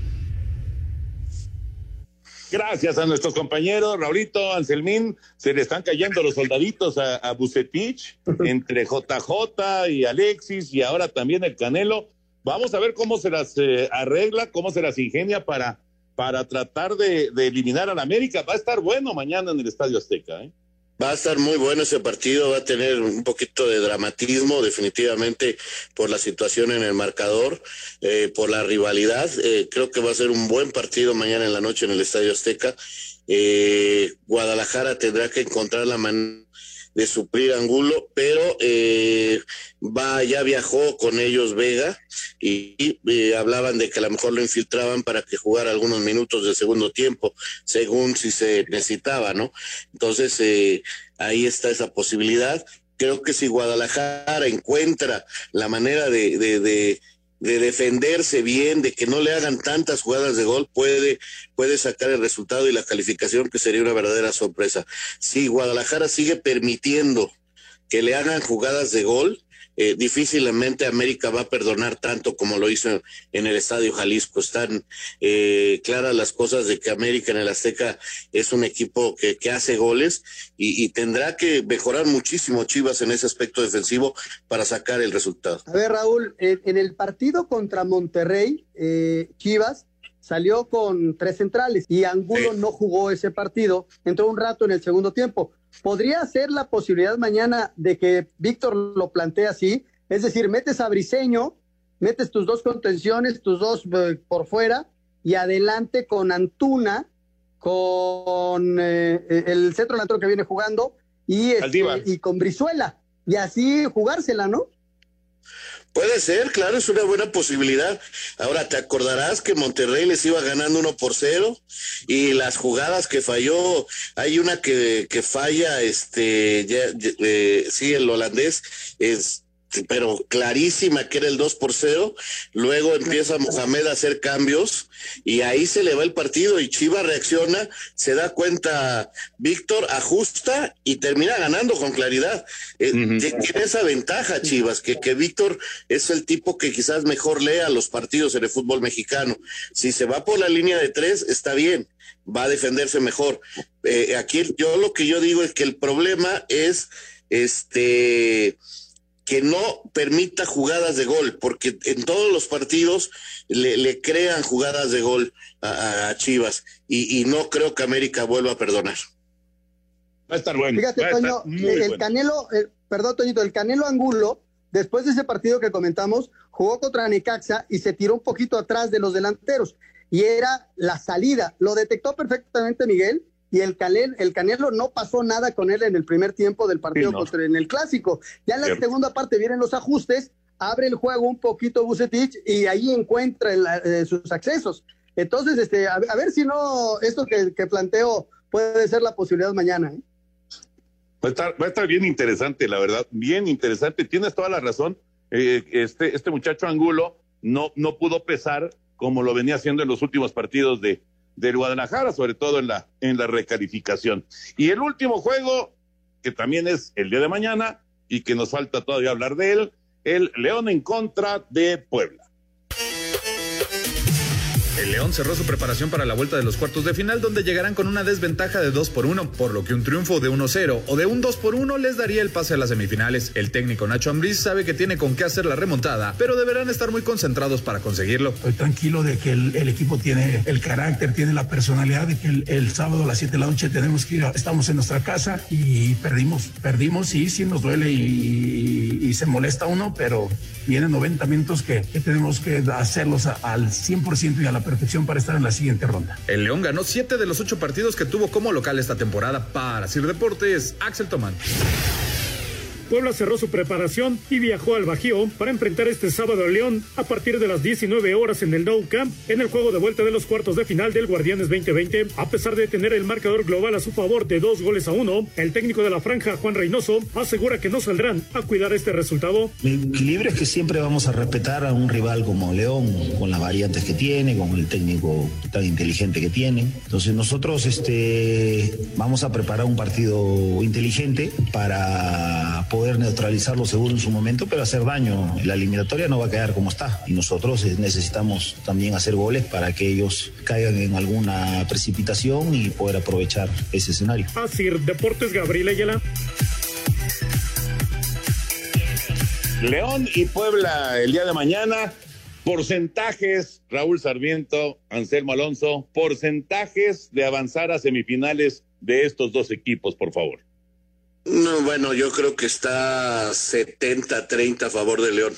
Gracias a nuestros compañeros, Raulito, Anselmín, se le están cayendo los soldaditos a, Bucetich, entre JJ y Alexis y ahora también el Canelo. Vamos a ver cómo se las eh, arregla, cómo se las ingenia para, para tratar de, de eliminar al América. Va a estar bueno mañana en el Estadio Azteca. ¿eh? Va a estar muy bueno ese partido, va a tener un poquito de dramatismo, definitivamente, por la situación en el marcador, eh, por la rivalidad. Eh, creo que va a ser un buen partido mañana en la noche en el Estadio Azteca. Eh, Guadalajara tendrá que encontrar la manera de suplir Angulo, pero eh, va, ya viajó con ellos Vega y, eh, hablaban de que a lo mejor lo infiltraban para que jugara algunos minutos de segundo tiempo, según si se necesitaba, ¿no? Entonces, eh, ahí está esa posibilidad. Creo que si Guadalajara encuentra la manera de, defenderse bien, de que no le hagan tantas jugadas de gol, puede, puede sacar el resultado y la calificación que sería una verdadera sorpresa. Si Guadalajara sigue permitiendo que le hagan jugadas de gol, eh, difícilmente América va a perdonar tanto como lo hizo en el Estadio Jalisco. Están eh, claras las cosas de que América en el Azteca es un equipo que, que hace goles y, tendrá que mejorar muchísimo Chivas en ese aspecto defensivo para sacar el resultado. A ver, Raúl, en, el partido contra Monterrey, eh, Chivas salió con tres centrales y Angulo no jugó ese partido, entró un rato en el segundo tiempo. ¿Podría ser la posibilidad mañana de que Víctor lo plantee así? Es decir, metes a Briseño, metes tus dos contenciones, tus dos eh, por fuera, y adelante con Antuna, con eh, el centro delantero que viene jugando, y, este, y con Brizuela, y así jugársela, ¿no? Puede ser, claro, es una buena posibilidad. Ahora, te acordarás que Monterrey les iba ganando uno por cero y las jugadas que falló, hay una que, que falla, este, eh, sí, el holandés, es pero clarísima que era el 2 por 0. Luego empieza Mohamed a hacer cambios y ahí se le va el partido y Chivas reacciona, se da cuenta Víctor, ajusta y termina ganando con claridad. Eh, tiene esa ventaja Chivas, que, que Víctor es el tipo que quizás mejor lea los partidos en el fútbol mexicano. Si se va por la línea de tres, está bien, va a defenderse mejor. Eh, aquí yo lo que yo digo es que el problema es este que no permita jugadas de gol, porque en todos los partidos le, crean jugadas de gol a, Chivas y, no creo que América vuelva a perdonar. Va a estar bueno. Fíjate, Toño, el Canelo, perdón, Toñito, el Canelo Angulo, después de ese partido que comentamos, jugó contra Necaxa y se tiró un poquito atrás de los delanteros. y era la salida. Lo detectó perfectamente Miguel y el, el Canelo no pasó nada con él en el primer tiempo del partido contra en el clásico. Ya en la segunda parte vienen los ajustes, abre el juego un poquito Bucetich y ahí encuentra eh, sus accesos. Entonces, este, a, ver si no, esto que, que, planteo puede ser la posibilidad mañana. ¿eh? Va, a estar, va a estar bien interesante, la verdad, bien interesante. Tienes toda la razón. Eh, este, este muchacho Angulo no, no pudo pesar como lo venía haciendo en los últimos partidos de, del Guadalajara, sobre todo en la, en la recalificación. Y el último juego, que también es el día de mañana y que nos falta todavía hablar de él, el León en contra de Puebla. León cerró su preparación para la vuelta de los cuartos de final, donde llegarán con una desventaja de 2 por 1, por lo que un triunfo de 1-0 o de un 2 por 1 les daría el pase a las semifinales. El técnico Nacho Ambriz sabe que tiene con qué hacer la remontada, pero deberán estar muy concentrados para conseguirlo. Estoy tranquilo de que el, equipo tiene el carácter, tiene la personalidad, de que el, sábado a las 7 de la noche tenemos que ir, estamos en nuestra casa y perdimos, perdimos, sí, sí nos duele y, se molesta uno, pero vienen 90 minutos que, tenemos que hacerlos al 100% y a la perfección para estar en la siguiente ronda. El León ganó siete de los ocho partidos que tuvo como local esta temporada. Para Sir Deportes, Axel Tomán. Puebla cerró su preparación y viajó al Bajío para enfrentar este sábado a León a partir de las 19 horas en el Nou Camp en el juego de vuelta de los cuartos de final del Guardianes 2020. A pesar de tener el marcador global a su favor de dos goles a uno, el técnico de la franja, Juan Reynoso, asegura que no saldrán a cuidar este resultado. El equilibrio es que siempre vamos a respetar a un rival como León, con las variantes que tiene, con el técnico tan inteligente que tiene. Entonces nosotros este, vamos a preparar un partido inteligente para poder poder neutralizarlo seguro en su momento, pero hacer daño. La eliminatoria no va a quedar como está y nosotros eh, necesitamos también hacer goles para que ellos caigan en alguna precipitación y poder aprovechar ese escenario. Así, Deportes Gabriel Ayala. León y Puebla el día de mañana. Porcentajes, Raúl Sarmiento, Anselmo Alonso, porcentajes de avanzar a semifinales de estos dos equipos, por favor. No, bueno, yo creo que está 70-30 a favor de León.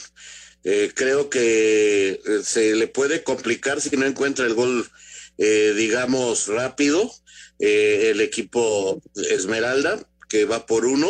Eh, creo que eh, se le puede complicar si no encuentra el gol, eh, digamos, rápido. el equipo Esmeralda, que va por uno,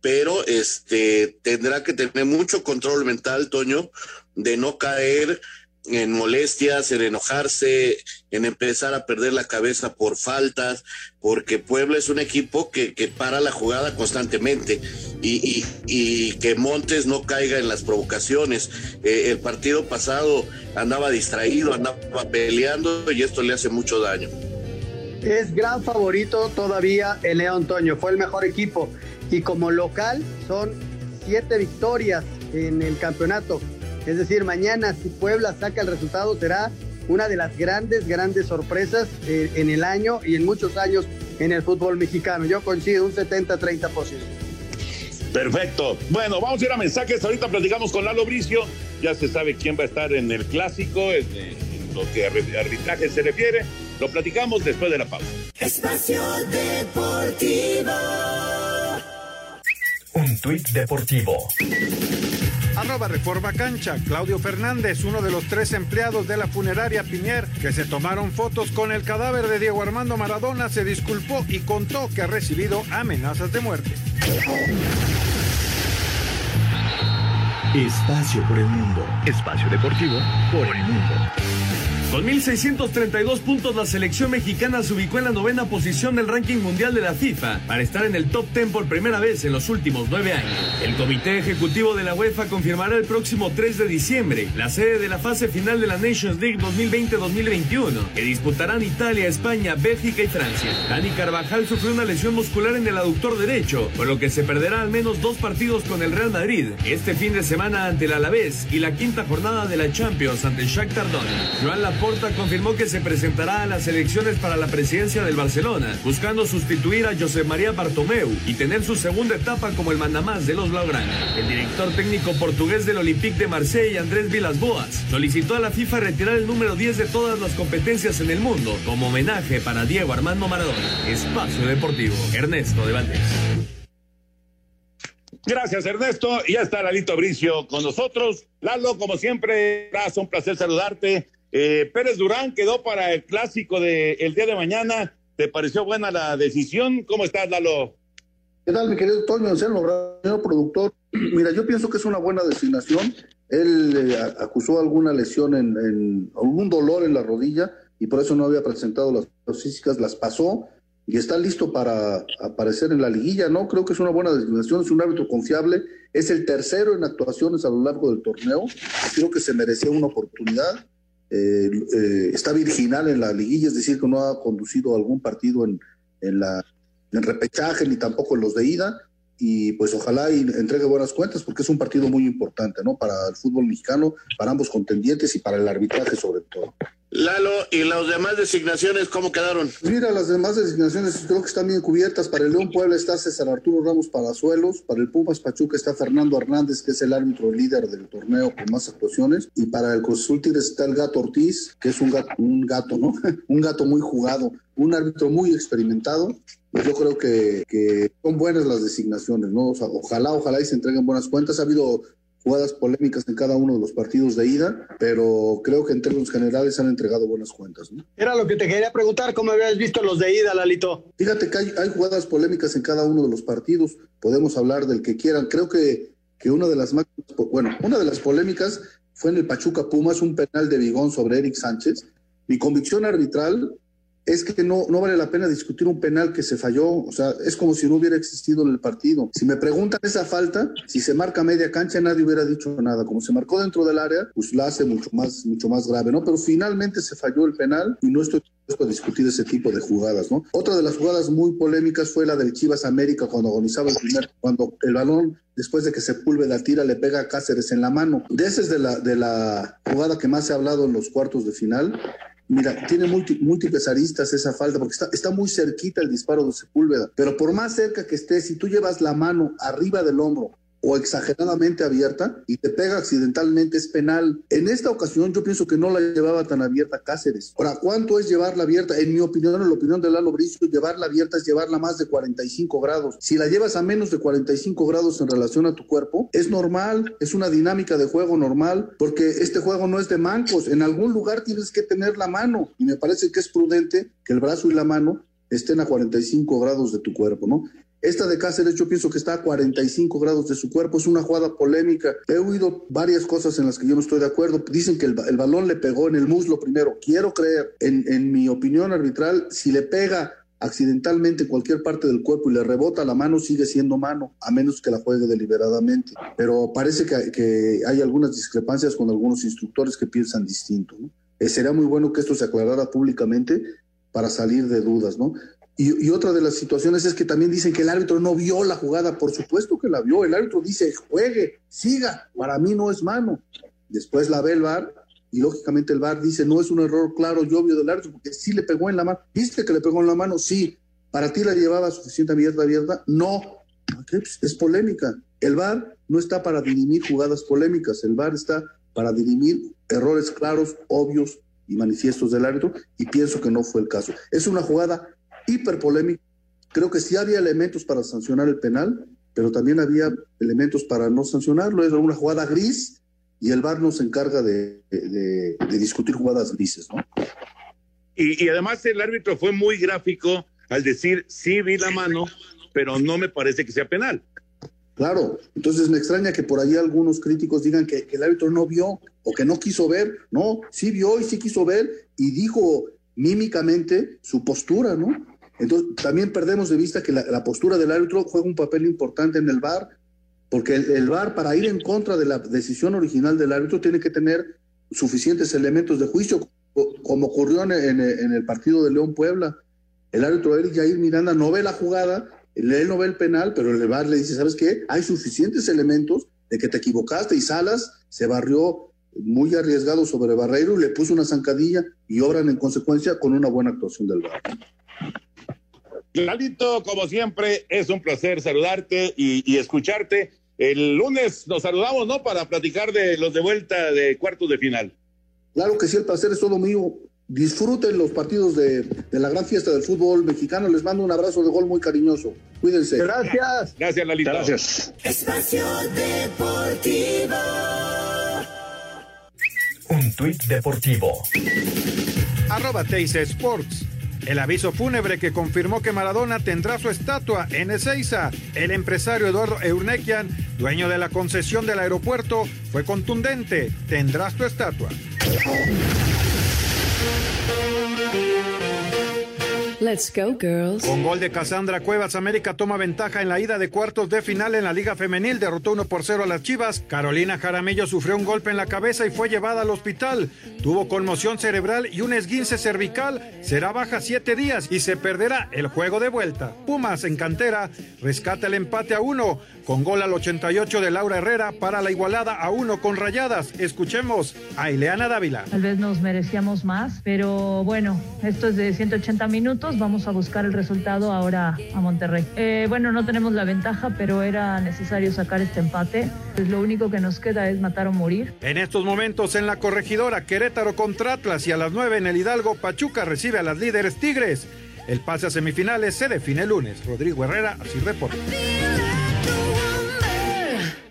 pero este tendrá que tener mucho control mental, Toño, de no caer en molestias, en enojarse, en empezar a perder la cabeza por faltas, porque Puebla es un equipo que, que para la jugada constantemente y, y, que Montes no caiga en las provocaciones. Eh, el partido pasado andaba distraído, andaba peleando y esto le hace mucho daño. Es gran favorito todavía el León Toño, fue el mejor equipo y como local son siete victorias en el campeonato es decir, mañana si Puebla saca el resultado será una de las grandes, grandes sorpresas eh, en el año y en muchos años en el fútbol mexicano. Yo coincido un 70-30%. Perfecto. Bueno, vamos a ir a mensajes. Ahorita platicamos con Lalo Bricio. Ya se sabe quién va a estar en el clásico, en, lo que a arbitraje se refiere. Lo platicamos después de la pausa. Espacio Deportivo. Un tuit deportivo. Arroba Reforma Cancha. Claudio Fernández, uno de los tres empleados de la funeraria Piñer que se tomaron fotos con el cadáver de Diego Armando Maradona, se disculpó y contó que ha recibido amenazas de muerte. Espacio por el mundo. Espacio deportivo por el mundo. Con 1.632 puntos, la selección mexicana se ubicó en la novena posición del ranking mundial de la FIFA para estar en el top 10 por primera vez en los últimos nueve años. El Comité Ejecutivo de la UEFA confirmará el próximo 3 de diciembre la sede de la fase final de la Nations League 2020-2021, que disputarán Italia, España, Bélgica y Francia. Dani Carvajal sufrió una lesión muscular en el aductor derecho, por lo que se perderá al menos dos partidos con el Real Madrid este fin de semana ante el Alavés y la quinta jornada de la Champions ante el Shakhtar Donetsk. Joan Porta confirmó que se presentará a las elecciones para la presidencia del Barcelona, buscando sustituir a José María Bartomeu y tener su segunda etapa como el mandamás de los Blaugrana. El director técnico portugués del Olympique de Marsella, Andrés Vilas-Boas, solicitó a la FIFA retirar el número 10 de todas las competencias en el mundo como homenaje para Diego Armando Maradona. Espacio Deportivo, Ernesto de Valdés. Gracias, Ernesto. Ya está Lalito Bricio con nosotros. Lalo, como siempre, un placer saludarte Eh, Pérez Durán quedó para el clásico del el día de mañana. ¿Te pareció buena la decisión? ¿Cómo estás, Lalo? ¿Qué tal, mi querido Toño Anselmo, señor productor? Mira, yo pienso que es una buena designación. Él eh, acusó alguna lesión en, en, algún dolor en la rodilla y por eso no había presentado las físicas, las pasó y está listo para aparecer en la liguilla, ¿no? Creo que es una buena designación, es un árbitro confiable, es el tercero en actuaciones a lo largo del torneo, creo que se merecía una oportunidad, eh, está virginal en la liguilla, es decir, que no ha conducido algún partido en, en, la, en repechaje ni tampoco en los de ida, y pues ojalá y entregue buenas cuentas porque es un partido muy importante, ¿no? Para el fútbol mexicano, para ambos contendientes y para el arbitraje sobre todo. Lalo, ¿y las demás designaciones cómo quedaron? Mira, las demás designaciones creo que están bien cubiertas. Para el León Puebla está César Arturo Ramos Palazuelos. Para el Pumas Pachuca está Fernando Hernández, que es el árbitro líder del torneo con más actuaciones. Y para el Cruz está el Gato Ortiz, que es un gato, un gato, ¿no? un gato muy jugado, un árbitro muy experimentado. Yo creo que, que son buenas las designaciones, ¿no? O sea, ojalá, ojalá y se entreguen buenas cuentas. Ha habido jugadas polémicas en cada uno de los partidos de ida, pero creo que en términos generales han entregado buenas cuentas. ¿no? Era lo que te quería preguntar, ¿cómo habías visto los de ida, Lalito? Fíjate que hay, hay, jugadas polémicas en cada uno de los partidos, podemos hablar del que quieran. Creo que, que una de las bueno, una de las polémicas fue en el Pachuca Pumas, un penal de Bigón sobre Eric Sánchez. Mi convicción arbitral es que no, no vale la pena discutir un penal que se falló, o sea, es como si no hubiera existido en el partido. Si me preguntan esa falta, si se marca media cancha, nadie hubiera dicho nada. Como se marcó dentro del área, pues la hace mucho más, mucho más grave, ¿no? Pero finalmente se falló el penal y no estoy dispuesto a discutir ese tipo de jugadas, ¿no? Otra de las jugadas muy polémicas fue la del Chivas América cuando agonizaba el primer, cuando el balón después de que Sepúlveda tira, le pega a Cáceres en la mano. De esa es de la, de la jugada que más se ha hablado en los cuartos de final. Mira, tiene múltiples aristas esa falta porque está, está muy cerquita el disparo de Sepúlveda. Pero por más cerca que esté, si tú llevas la mano arriba del hombro o exageradamente abierta y te pega accidentalmente es penal. En esta ocasión yo pienso que no la llevaba tan abierta Cáceres. Ahora, ¿cuánto es llevarla abierta? En mi opinión, en la opinión de Lalo Bricio, llevarla abierta es llevarla más de 45 grados. Si la llevas a menos de 45 grados en relación a tu cuerpo, es normal, es una dinámica de juego normal, porque este juego no es de mancos. En algún lugar tienes que tener la mano y me parece que es prudente que el brazo y la mano estén a 45 grados de tu cuerpo, ¿no? Esta de Cáceres yo pienso que está a 45 grados de su cuerpo, es una jugada polémica. He oído varias cosas en las que yo no estoy de acuerdo. Dicen que el, balón le pegó en el muslo primero. Quiero creer, en, en mi opinión arbitral, si le pega accidentalmente en cualquier parte del cuerpo y le rebota la mano, sigue siendo mano, a menos que la juegue deliberadamente. Pero parece que, que hay algunas discrepancias con algunos instructores que piensan distinto. ¿no? Eh, sería muy bueno que esto se aclarara públicamente para salir de dudas, ¿no? Y, otra de las situaciones es que también dicen que el árbitro no vio la jugada. Por supuesto que la vio. El árbitro dice, juegue, siga. Para mí no es mano. Después la ve el VAR y lógicamente el VAR dice, no es un error claro y obvio del árbitro porque sí le pegó en la mano. ¿Viste que le pegó en la mano? Sí. ¿Para ti la llevaba suficiente abierta, abierta? No. Es polémica. El VAR no está para dirimir jugadas polémicas. El VAR está para dirimir errores claros, obvios y manifiestos del árbitro y pienso que no fue el caso. Es una jugada hiper polémica. Creo que sí había elementos para sancionar el penal, pero también había elementos para no sancionarlo. Era una jugada gris y el VAR no se encarga de, de, de discutir jugadas grises, ¿no? Y, y, además el árbitro fue muy gráfico al decir, sí vi la mano, pero no me parece que sea penal. Claro, entonces me extraña que por ahí algunos críticos digan que, que el árbitro no vio o que no quiso ver. No, sí vio y sí quiso ver y dijo mímicamente su postura, ¿no? Entonces, también perdemos de vista que la, postura del árbitro juega un papel importante en el VAR, porque el, el, VAR, para ir en contra de la decisión original del árbitro, tiene que tener suficientes elementos de juicio, como ocurrió en, el partido de León Puebla. El árbitro Eric Jair Miranda no ve la jugada, él no ve el penal, pero el VAR le dice, ¿sabes qué? Hay suficientes elementos de que te equivocaste y Salas se barrió muy arriesgado sobre Barreiro, le puso una zancadilla y obran en consecuencia con una buena actuación del VAR. Lalito, como siempre, es un placer saludarte y, y, escucharte. El lunes nos saludamos, ¿no? Para platicar de los de vuelta de cuartos de final. Claro que sí, el placer es todo mío. Disfruten los partidos de, de la gran fiesta del fútbol mexicano. Les mando un abrazo de gol muy cariñoso. Cuídense. Gracias. Gracias, Lalito. Gracias. Espacio Deportivo. un tuit deportivo. Arroba Teis Sports. El aviso fúnebre que confirmó que Maradona tendrá su estatua en Ezeiza. El empresario Eduardo Eurnequian, dueño de la concesión del aeropuerto, fue contundente. Tendrás tu estatua. Let's go, girls. Con gol de Cassandra Cuevas, América toma ventaja en la ida de cuartos de final en la Liga Femenil. Derrotó 1 por 0 a las Chivas. Carolina Jaramillo sufrió un golpe en la cabeza y fue llevada al hospital. Tuvo conmoción cerebral y un esguince cervical. Será baja siete días y se perderá el juego de vuelta. Pumas en cantera rescata el empate a uno con gol al 88 de Laura Herrera para la igualada a uno con rayadas. Escuchemos a Ileana Dávila. Tal vez nos merecíamos más, pero bueno, esto es de 180 minutos. Vamos a buscar el resultado ahora a Monterrey. Eh, bueno, no tenemos la ventaja, pero era necesario sacar este empate. Pues lo único que nos queda es matar o morir. En estos momentos en la corregidora Querétaro contra Atlas y a las 9 en el Hidalgo Pachuca recibe a las líderes Tigres. El pase a semifinales se define el lunes. Rodrigo Herrera, así reporta.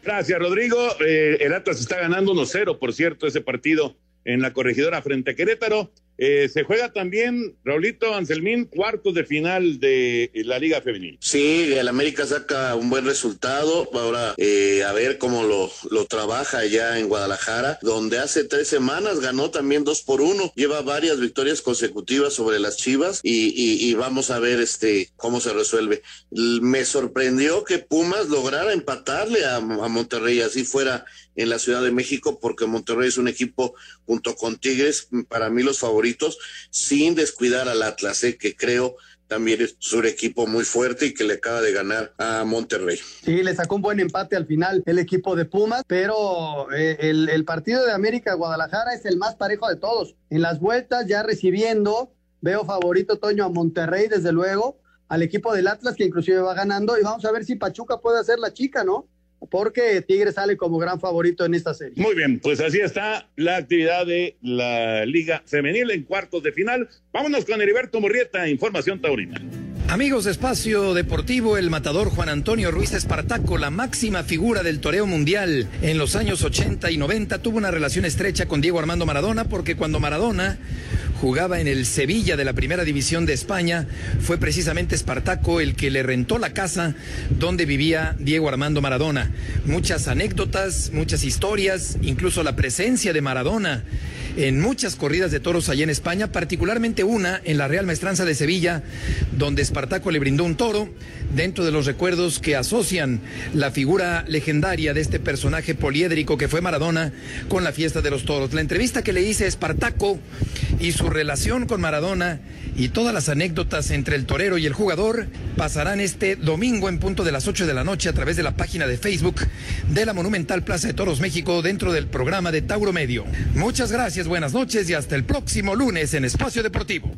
Gracias, Rodrigo. Eh, el Atlas está ganando 1-0, por cierto, ese partido en la corregidora frente a Querétaro. Eh, se juega también, Raulito Anselmín, cuartos de final de la Liga Femenil. Sí, el América saca un buen resultado. Ahora, eh, a ver cómo lo, lo trabaja allá en Guadalajara, donde hace tres semanas ganó también dos por uno. Lleva varias victorias consecutivas sobre las Chivas y, y, y vamos a ver este cómo se resuelve. Me sorprendió que Pumas lograra empatarle a Monterrey, así fuera en la Ciudad de México, porque Monterrey es un equipo junto con Tigres, para mí los favoritos, sin descuidar al Atlas, eh, que creo también es un equipo muy fuerte y que le acaba de ganar a Monterrey. Sí, le sacó un buen empate al final el equipo de Pumas, pero eh, el, el partido de América Guadalajara es el más parejo de todos. En las vueltas, ya recibiendo, veo favorito Toño a Monterrey, desde luego, al equipo del Atlas, que inclusive va ganando, y vamos a ver si Pachuca puede hacer la chica, ¿no? Porque Tigre sale como gran favorito en esta serie. Muy bien, pues así está la actividad de la Liga Femenil en cuartos de final. Vámonos con Heriberto Murrieta, Información Taurina. Amigos de Espacio Deportivo, el matador Juan Antonio Ruiz Espartaco, la máxima figura del toreo mundial en los años 80 y 90, tuvo una relación estrecha con Diego Armando Maradona porque cuando Maradona jugaba en el Sevilla de la Primera División de España, fue precisamente Espartaco el que le rentó la casa donde vivía Diego Armando Maradona. Muchas anécdotas, muchas historias, incluso la presencia de Maradona en muchas corridas de toros allá en España, particularmente una en la Real Maestranza de Sevilla, donde Espartaco le brindó un toro, dentro de los recuerdos que asocian la figura legendaria de este personaje poliédrico que fue Maradona con la fiesta de los toros. La entrevista que le hice a Espartaco y su relación con Maradona y todas las anécdotas entre el torero y el jugador pasarán este domingo en punto de las 8 de la noche a través de la página de Facebook de la Monumental Plaza de Toros México dentro del programa de Tauro Medio. Muchas gracias, buenas noches y hasta el próximo lunes en Espacio Deportivo.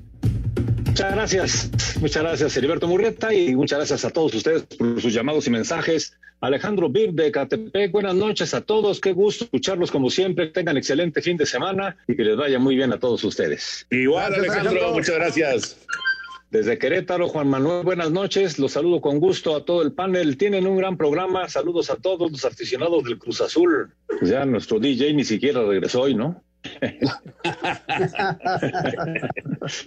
Muchas gracias, muchas gracias Heriberto Murrieta y muchas gracias a todos ustedes por sus llamados y mensajes. Alejandro Bir de Catepec, buenas noches a todos, qué gusto escucharlos como siempre, tengan excelente fin de semana y que les vaya muy bien a todos ustedes. Igual Alejandro, muchas gracias. Desde Querétaro, Juan Manuel, buenas noches, los saludo con gusto a todo el panel, tienen un gran programa, saludos a todos los aficionados del Cruz Azul. Pues ya nuestro DJ ni siquiera regresó hoy, ¿no?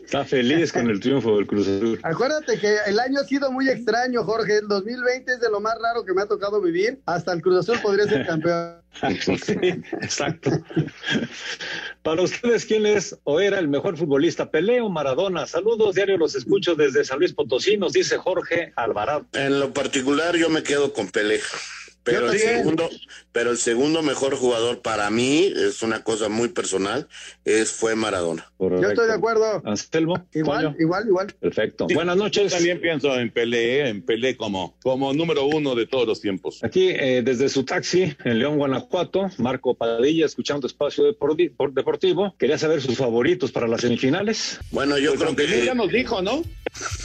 Está feliz con el triunfo del Cruz Azul. Acuérdate que el año ha sido muy extraño, Jorge. El 2020 es de lo más raro que me ha tocado vivir. Hasta el Cruz Azul podría ser campeón. Sí, exacto. Para ustedes, ¿quién es o era el mejor futbolista? ¿Pelé o Maradona? Saludos, diario los escucho desde San Luis Potosí, nos dice Jorge Alvarado. En lo particular, yo me quedo con Pelé. Pero el, segundo, pero el segundo mejor jugador para mí, es una cosa muy personal, es fue Maradona. Yo estoy de acuerdo. Anselmo. Igual, igual, igual. Perfecto. Sí, Buenas noches. Yo también pienso en Pelé, en Pelé como, como número uno de todos los tiempos. Aquí, eh, desde su taxi en León, Guanajuato, Marco Padilla, escuchando Espacio Deporti- por- Deportivo, quería saber sus favoritos para las semifinales. Bueno, yo Pues creo que. ya nos dijo, ¿no?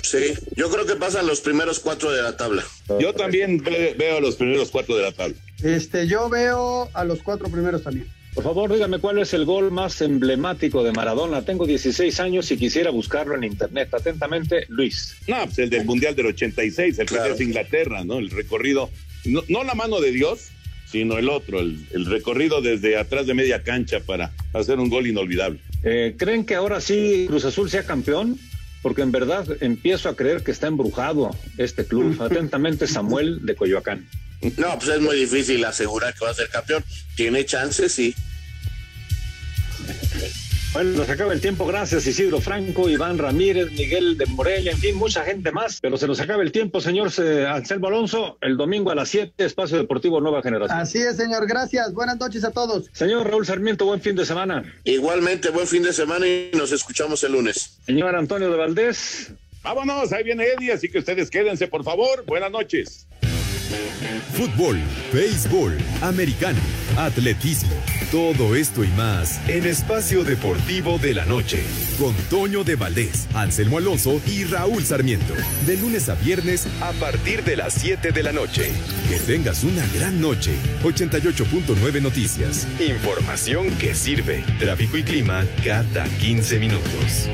Sí, yo creo que pasan los primeros cuatro de la tabla. Yo también ve- veo los primeros cuatro de la tabla. Este, yo veo a los cuatro primeros también. Por favor, dígame cuál es el gol más emblemático de Maradona. Tengo 16 años y quisiera buscarlo en internet. Atentamente, Luis. No, pues el del Mundial del 86, el que Claro. es Inglaterra, ¿no? El recorrido, no, no la mano de Dios, sino el otro, el, el recorrido desde atrás de media cancha para hacer un gol inolvidable. Eh, ¿Creen que ahora sí Cruz Azul sea campeón? Porque en verdad empiezo a creer que está embrujado este club. Atentamente, Samuel de Coyoacán. No, pues es muy difícil asegurar que va a ser campeón. Tiene chances, sí. Bueno, nos acaba el tiempo. Gracias, Isidro Franco, Iván Ramírez, Miguel de Morelia, en fin, mucha gente más. Pero se nos acaba el tiempo, señor eh, Anselmo Alonso. El domingo a las 7, Espacio Deportivo Nueva Generación. Así es, señor. Gracias. Buenas noches a todos. Señor Raúl Sarmiento, buen fin de semana. Igualmente, buen fin de semana y nos escuchamos el lunes. Señor Antonio de Valdés. Vámonos, ahí viene Eddie, así que ustedes quédense, por favor. Buenas noches. Fútbol, béisbol, americano, atletismo, todo esto y más en Espacio Deportivo de la Noche. Con Toño de Valdés, Anselmo Alonso y Raúl Sarmiento. De lunes a viernes a partir de las 7 de la noche. Que tengas una gran noche. 88.9 Noticias. Información que sirve. Tráfico y clima cada 15 minutos.